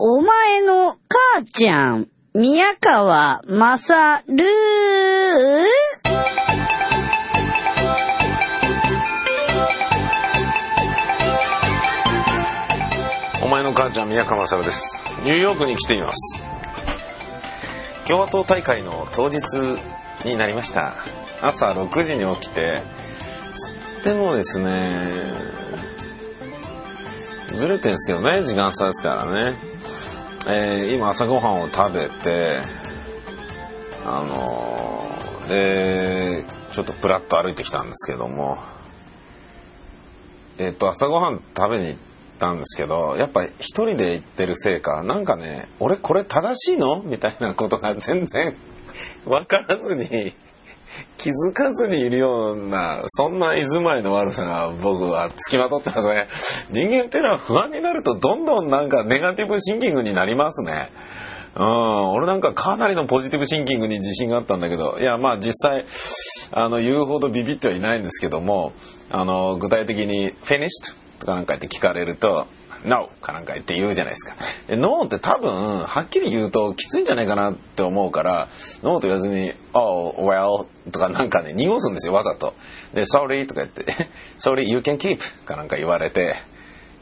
お前の母ちゃん、宮川まさるお前の母ちゃん宮川勝です。ニューヨークに来ています。共和党大会の当日になりました。朝6時に起きてでもですねずれてんですけどね時間差ですからね、えー今朝ごはんを食べてあのーでちょっとプラッと歩いてきたんですけども。えっと朝ごはん食べに行ったんですけどやっぱ一人で行ってるせいかなんかね俺これ正しいの？みたいなことが全然 分からずに気づかずにいるようなそんな居住まいの悪さが僕はつきまとってますね。人間っていうのは不安になるとどんどんなんかネガティブシンキングになりますね。うん、俺なんかかなりのポジティブシンキングに自信があったんだけど。いやまあ実際あの言うほどビビってはいないんですけどもあの具体的に「finished?」とかなんか言って聞かれると「No」かなんか言って言うじゃないですか。No って多分はっきり言うときついんじゃないかなって思うから「No」と言わずに「Oh well」とかなんかね濁すんですよわざと。で「Sorry」とか言って「Sorry you can keep」かなんか言われて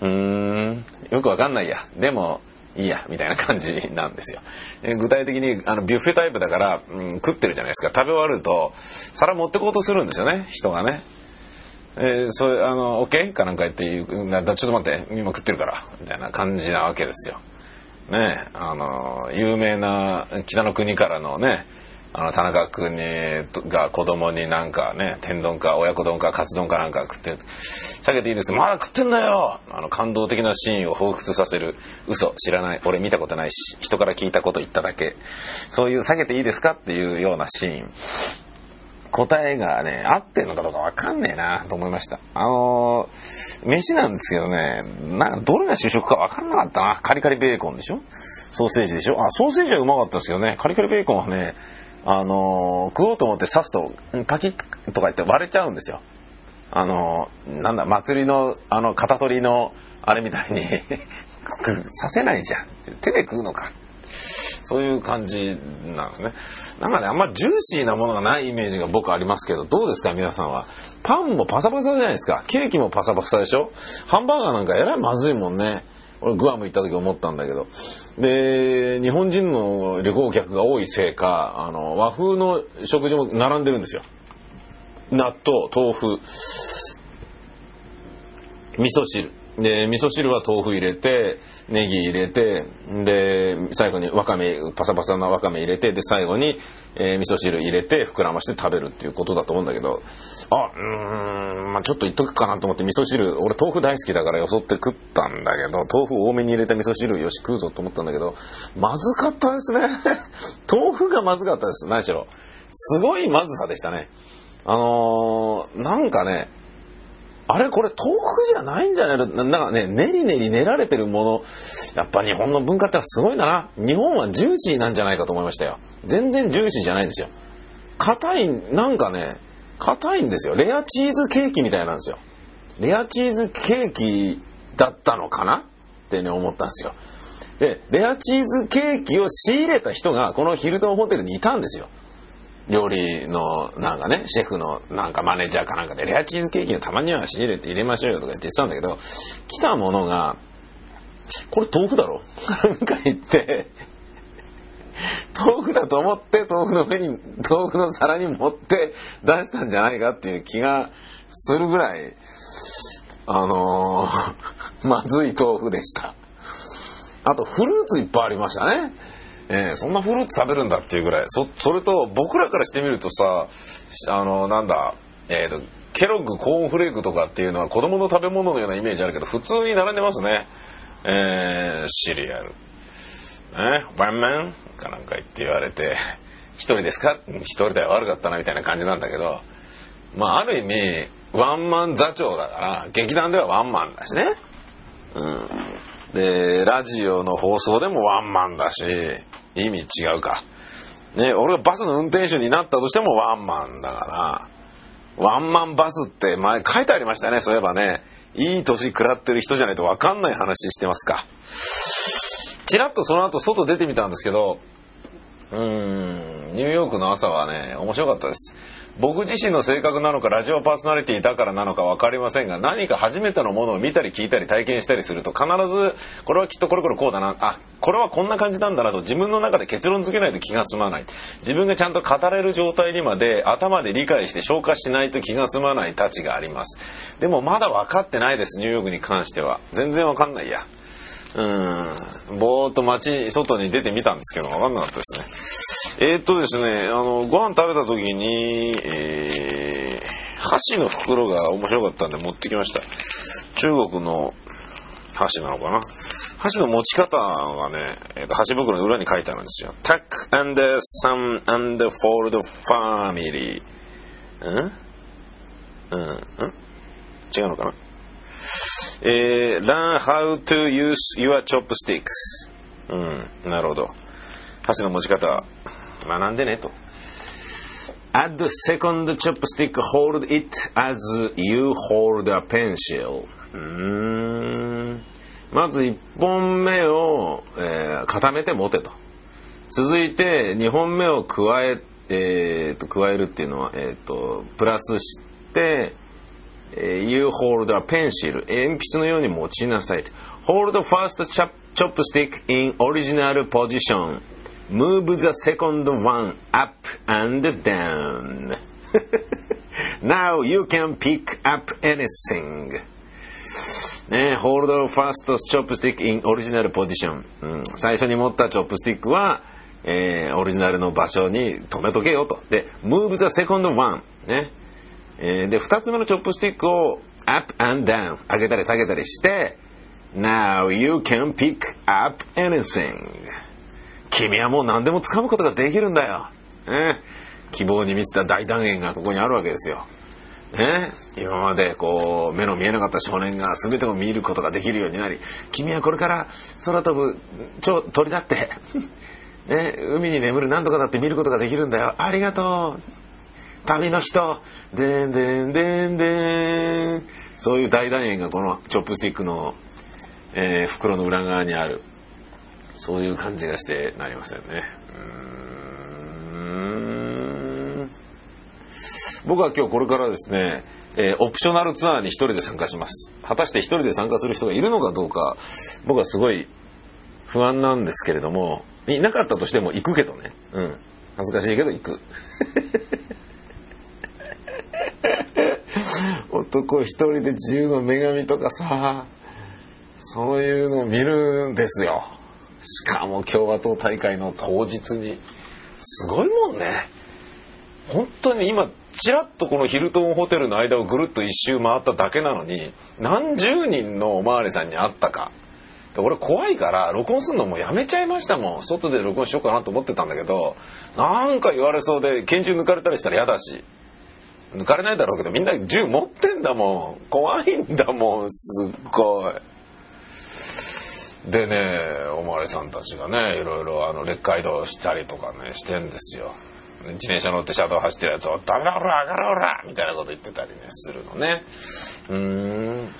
うーんよくわかんないやでもいいやみたいな感じなんですよ。え具体的にあのビュッフェタイプだから、うん、食ってるじゃないですか食べ終わると皿持ってこうとするんですよね人がね。えー、それあの OK かなんか言って言うなちょっと待って今食ってるからみたいな感じなわけですよ。ねあの有名な北の国からのねあの田中君にが子供になんかね天丼か親子丼かカツ丼かなんか食って下げていいですまだ食ってんだよ！あの感動的なシーンを彷彿させる嘘知らない俺見たことないし人から聞いたこと言っただけ。そういう下げていいですか？っていうようなシーン。答えがね合ってんのかどうかわかんねえなと思いました。あのー、飯なんですけどねなどれが主食かわかんなかったな。カリカリベーコンでしょ？ソーセージでしょ？あソーセージはうまかったですけどね。カリカリベーコンはねあのー食おうと思って刺すとパキッとか言って割れちゃうんですよ。あのーなんだ祭りのあの肩取りのあれみたいに 刺せないじゃん。手で食うのか。そういう感じなんですね。なんかね、あんまジューシーなものがないイメージが僕ありますけど、どうですか？皆さんは。パンもパサパサじゃないですか。ケーキもパサパサでしょ？ハンバーガーなんかえらいまずいもんね。俺グアム行った時思ったんだけど。で、日本人の旅行客が多いせいか、あの、和風の食事も並んでるんですよ。納豆、豆腐、味噌汁。で、味噌汁は豆腐入れて、ネギ入れて、で、最後にわかめ、パサパサなわかめ入れて、で、最後に、えー味噌汁入れて、膨らまして食べるっていうことだと思うんだけど、あ、うーん、まあちょっと言っとくかなと思って味噌汁、俺豆腐大好きだからよそって食ったんだけど、豆腐多めに入れた味噌汁よし食うぞと思ったんだけど、まずかったですね。豆腐がまずかったです、何しろ。すごいまずさでしたね。あのー、なんかね、あれこれ豆腐じゃないんじゃない？のなんかね、練り練り練られてるもの、やっぱ日本の文化ってすごいんだな。日本はジューシーなんじゃないかと思いましたよ。全然ジューシーじゃないんですよ。硬い、なんかね、硬いんですよ。レアチーズケーキみたいなんですよ。レアチーズケーキだったのかな？ってね、思ったんですよ。で、レアチーズケーキを仕入れた人がこのヒルトンホテルにいたんですよ。料理のなんかねシェフのなんかマネージャーかなんかでレアチーズケーキのたまには仕入れて入れましょうよとか言ってたんだけど来たものがこれ豆腐だろ？なんか言って豆腐だと思って豆腐の上に豆腐の皿に持って出したんじゃないかっていう気がするぐらいあのーまずい豆腐でした。あとフルーツいっぱいありましたね。えーそんなフルーツ食べるんだっていうぐらい。そそれと僕らからしてみるとさあのなんだえーとケロッグコーンフレークとかっていうのは子供の食べ物のようなイメージあるけど普通に並んでますね。えーシリアル。ねワンマンかなんか言って言われて一人ですか？一人では悪かったなみたいな感じなんだけどまあある意味ワンマン座長だから劇団ではワンマンだしね。うん。で、ラジオの放送でもワンマンだし、意味違うか。ね、俺がバスの運転手になったとしてもワンマンだから、ワンマンバスって前書いてありましたね、そういえばね。いい年食らってる人じゃないと分かんない話してますか。ちらっとその後外出てみたんですけど、うーん、ニューヨークの朝はね、面白かったです。僕自身の性格なのかラジオパーソナリティだからなのか分かりませんが何か初めてのものを見たり聞いたり体験したりすると必ずこれはきっとこれこれこうだな。あこれはこんな感じなんだなと自分の中で結論付けないと気が済まない。自分がちゃんと語れる状態にまで頭で理解して消化しないと気が済まないたちがあります。でもまだ分かってないですニューヨークに関しては。全然分かんないやうん、ぼーっと街、外に出てみたんですけど、わかんなかったですね。えー、っとですね、あの、ご飯食べた時に、えー、箸の袋が面白かったんで持ってきました。中国の箸なのかな？箸の持ち方がね、えー、と箸袋の裏に書いてあるんですよ。Tuck and some and fold family. ん？うん？ん？違うのかな？えー、learn how to use your chopsticks. うん、なるほど。箸の持ち方、学んでねと。Add the second chopstick, hold it as you hold a pencil. うーん。まず1本目を、えー固めて持てと。続いて2本目を加え、えーと加えるっていうのは、えーとプラスして、えー You hold a pencil 鉛筆のように持ちなさい Hold first chop chopstick in original position Move the second one up and down Now you can pick up anything ね、Hold first chopstick in original position、うん、最初に持ったチョップスティックは、えーオリジナルの場所に止めとけよとで Move the second one ねえで、二つ目のチョップスティックを up and down 上げたり下げたりして、now you can pick up anything 君はもう何でも掴むことができるんだよ。ね、希望に満ちた大団円がここにあるわけですよ。ね、今までこう目の見えなかった少年が全てを見ることができるようになり君はこれから空飛ぶ鳥だって、ね、海に眠る何とかだって見ることができるんだよありがとう旅の人。でんでんでんでんそういう大団円がこのチョップスティックの、えー袋の裏側にある。そういう感じがしてなりませんね。うーん。僕は今日これからですね、えーオプショナルツアーに一人で参加します。果たして一人で参加する人がいるのかどうか僕はすごい不安なんですけれどもいなかったとしても行くけどね。うん。恥ずかしいけど行く。男一人で自由の女神とかさそういうのを見るんですよ。しかも共和党大会の当日に。すごいもんね。本当に今ちらっとこのヒルトンホテルの間をぐるっと一周回っただけなのに何十人のおまわりさんに会ったか。で俺怖いから録音するのもうやめちゃいましたもん。外で録音しようかなと思ってたんだけどなんか言われそうで拳銃抜かれたりしたら嫌だし。抜かれないだろうけどみんな銃持ってんだもん。怖いんだもん。すっごい。でねおまわりさんたちがねいろいろあのレッカー移動したりとかねしてんですよ。自転車乗って車道走ってるやつを「ダメだおら上がれおら!」みたいなこと言ってたりねするのね。うん。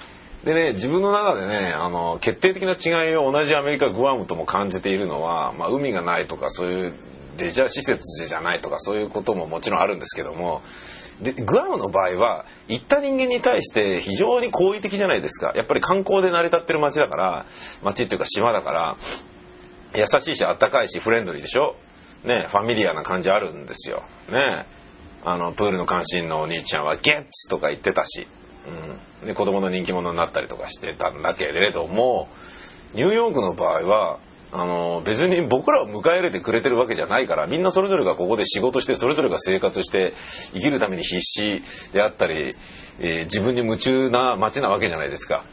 でね自分の中でねあの決定的な違いを同じアメリカグアムとも感じているのは、まあ、海がないとかそういうレジャー施設じゃないとかそういうことももちろんあるんですけどもでグアムの場合は行った人間に対して非常に好意的じゃないですか。やっぱり観光で成り立ってる街だから街っていうか島だから優しいしあったかいしフレンドリーでしょ。ねファミリアな感じあるんですよ。ねあのプールの監視員のお兄ちゃんはゲッツとか言ってたし、うん、で子供の人気者になったりとかしてたんだけれどもニューヨークの場合はあの別に僕らを迎え入れてくれてるわけじゃないからみんなそれぞれがここで仕事してそれぞれが生活して生きるために必死であったり、えー自分に夢中な街なわけじゃないですか。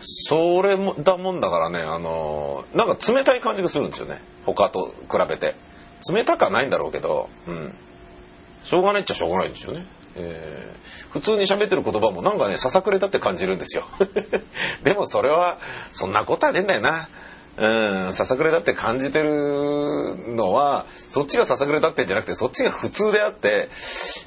それもだもんだからねあのなんか冷たい感じがするんですよね。他と比べて。冷たくはないんだろうけど、うん、しょうがないっちゃしょうがないんですよね、えー普通に喋ってる言葉もなんかねささくれたって感じるんですよ。でもそれはそんなことはねえんだよな。うん、ささくれだって感じてるのは、そっちがささくれだってんじゃなくて、そっちが普通であって、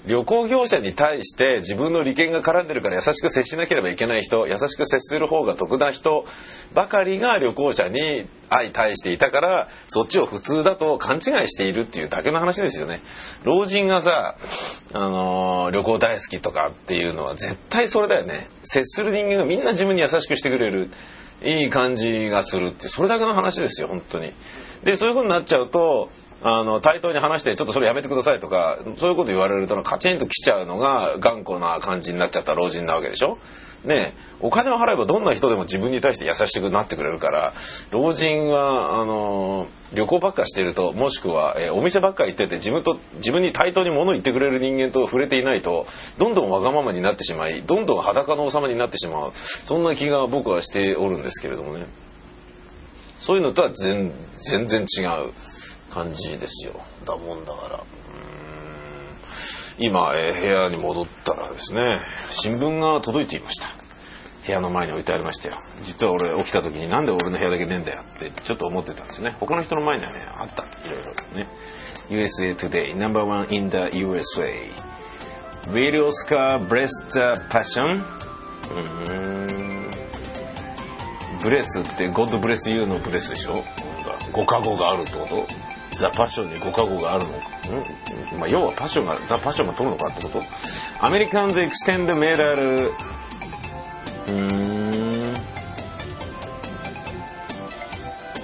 旅行業者に対して自分の利権が絡んでるから優しく接しなければいけない人、優しく接する方が得な人ばかりが旅行者に相対していたから、そっちを普通だと勘違いしているっていうだけの話ですよね。老人がさ、あのー旅行大好きとかっていうのは絶対それだよね。接する人間がみんな自分に優しくしてくれる。いい感じがするってそれだけの話ですよ本当に。でそういう風になっちゃうとあの対等に話してちょっとそれやめてくださいとかそういうこと言われるとカチンときちゃうのが頑固な感じになっちゃった老人なわけでしょ。ねお金を払えばどんな人でも自分に対して優しくなってくれるから老人はあの旅行ばっかしてるともしくは、えお店ばっか行ってて自分と自分に対等に物言ってくれる人間と触れていないとどんどんわがままになってしまいどんどん裸の王様になってしまう。そんな気が僕はしておるんですけれどもね。そういうのとは全然違う感じですよ。だもんだから。今、えー部屋に戻ったらですね新聞が届いていました。部屋の前に置いてありましたよ。実は俺起きた時になんで俺の部屋だけねえんだよってちょっと思ってたんですね。他の人の前にはねあった。いろいろね USA Today number one in the USA Will Oscar bless the passion? ブレスってゴッドブレスユーのブレスでしょ？ご加護があるってこと？ザ・パッションにご加護があるの？かん。まあ要はパッションがザ・パッションが取るのかってこと？アメリカンズエクステンドメダル。うーん。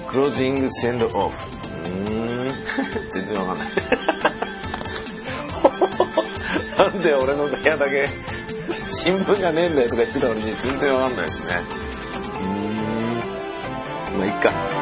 クロージングセンドオフ。うーん。全然わかんない。なんで俺の部屋だけ新聞がねえんだよとか言ってたのに全然わかんないですね。うーん。まあいっか。